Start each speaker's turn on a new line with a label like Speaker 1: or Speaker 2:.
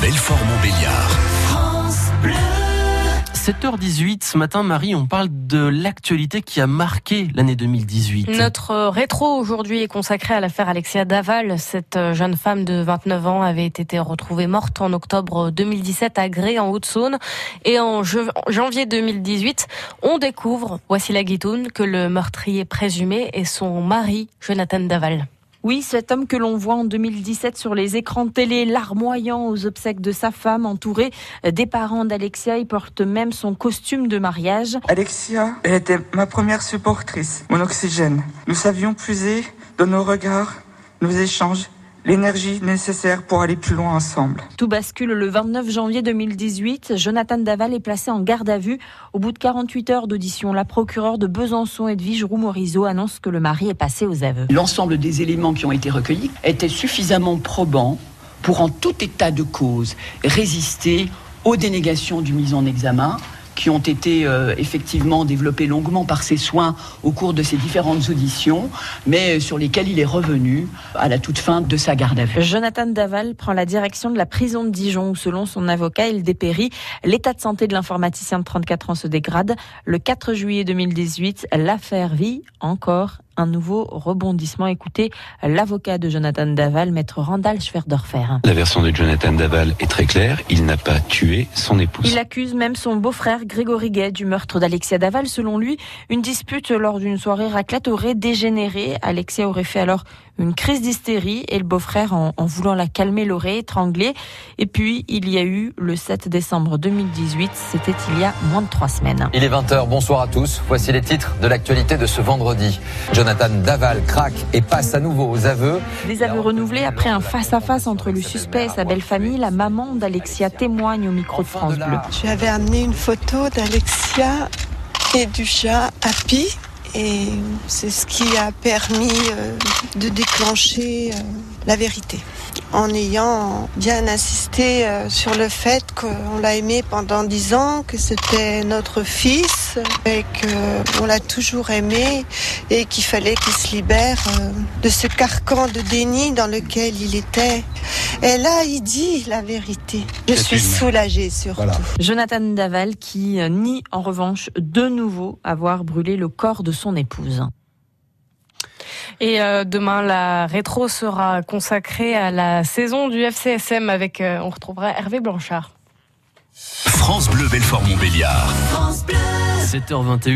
Speaker 1: Belfort-Montbéliard.
Speaker 2: 7h18, ce matin, Marie, on parle de l'actualité qui a marqué l'année 2018.
Speaker 3: Notre rétro aujourd'hui est consacré à l'affaire Alexia Daval. Cette jeune femme de 29 ans avait été retrouvée morte en octobre 2017 à Gré, en Haute-Saône. Et en janvier 2018, on découvre, voici la guitoune, que le meurtrier présumé est son mari, Jonathan Daval.
Speaker 4: Oui, cet homme que l'on voit en 2017 sur les écrans télé, larmoyant aux obsèques de sa femme, entouré des parents d'Alexia, il porte même son costume de mariage.
Speaker 5: Alexia, elle était ma première supportrice, mon oxygène. Nous savions puiser dans nos regards, nos échanges l'énergie nécessaire pour aller plus loin ensemble.
Speaker 4: Tout bascule le 29 janvier 2018. Jonathan Daval est placé en garde à vue. Au bout de 48 heures d'audition, la procureure de Besançon, Edwige Roux-Morizot, annonce que le mari est passé aux aveux.
Speaker 6: L'ensemble des éléments qui ont été recueillis étaient suffisamment probants pour, en tout état de cause, résister aux dénégations du mise en examen qui ont été euh, effectivement développés longuement par ses soins au cours de ses différentes auditions, mais sur lesquels il est revenu à la toute fin de sa garde à vue.
Speaker 4: Jonathan Daval prend la direction de la prison de Dijon où, selon son avocat, il dépérit. L'état de santé de l'informaticien de 34 ans se dégrade. Le 4 juillet 2018, l'affaire vit encore un nouveau rebondissement. Écoutez l'avocat de Jonathan Daval, maître Randall Schwerdorfer.
Speaker 7: La version de Jonathan Daval est très claire. Il n'a pas tué son épouse.
Speaker 4: Il accuse même son beau-frère Grégory Gay du meurtre d'Alexia Daval. Selon lui, une dispute lors d'une soirée raclette aurait dégénéré. Alexia aurait fait alors une crise d'hystérie et le beau-frère, en, voulant la calmer, l'aurait étranglée. Et puis, il y a eu le 7 décembre 2018. C'était il y a moins de trois semaines.
Speaker 8: Il est 20h. Bonsoir à tous. Voici les titres de l'actualité de ce vendredi. Jonathan Daval craque et passe à nouveau aux aveux.
Speaker 4: Des aveux renouvelés après un face-à-face entre le suspect et sa belle-famille. La maman d'Alexia témoigne au micro de France Bleu.
Speaker 9: Je avais amené une photo d'Alexia et du chat Happy et c'est ce qui a permis euh, de déclencher euh, la vérité en ayant bien insisté euh, sur le fait qu'on l'a aimé pendant dix ans, que c'était notre fils et qu'on l'a toujours aimé et qu'il fallait qu'il se libère euh, de ce carcan de déni dans lequel il était. Et là, il dit la vérité. Je suis soulagée surtout.
Speaker 4: Jonathan Daval qui euh, nie en revanche de nouveau avoir brûlé le corps de son épouse.
Speaker 3: Et euh, demain, la rétro sera consacrée à la saison du FCSM avec, euh, on retrouvera Hervé Blanchard.
Speaker 1: France Bleu Belfort Montbéliard.
Speaker 2: 7h21.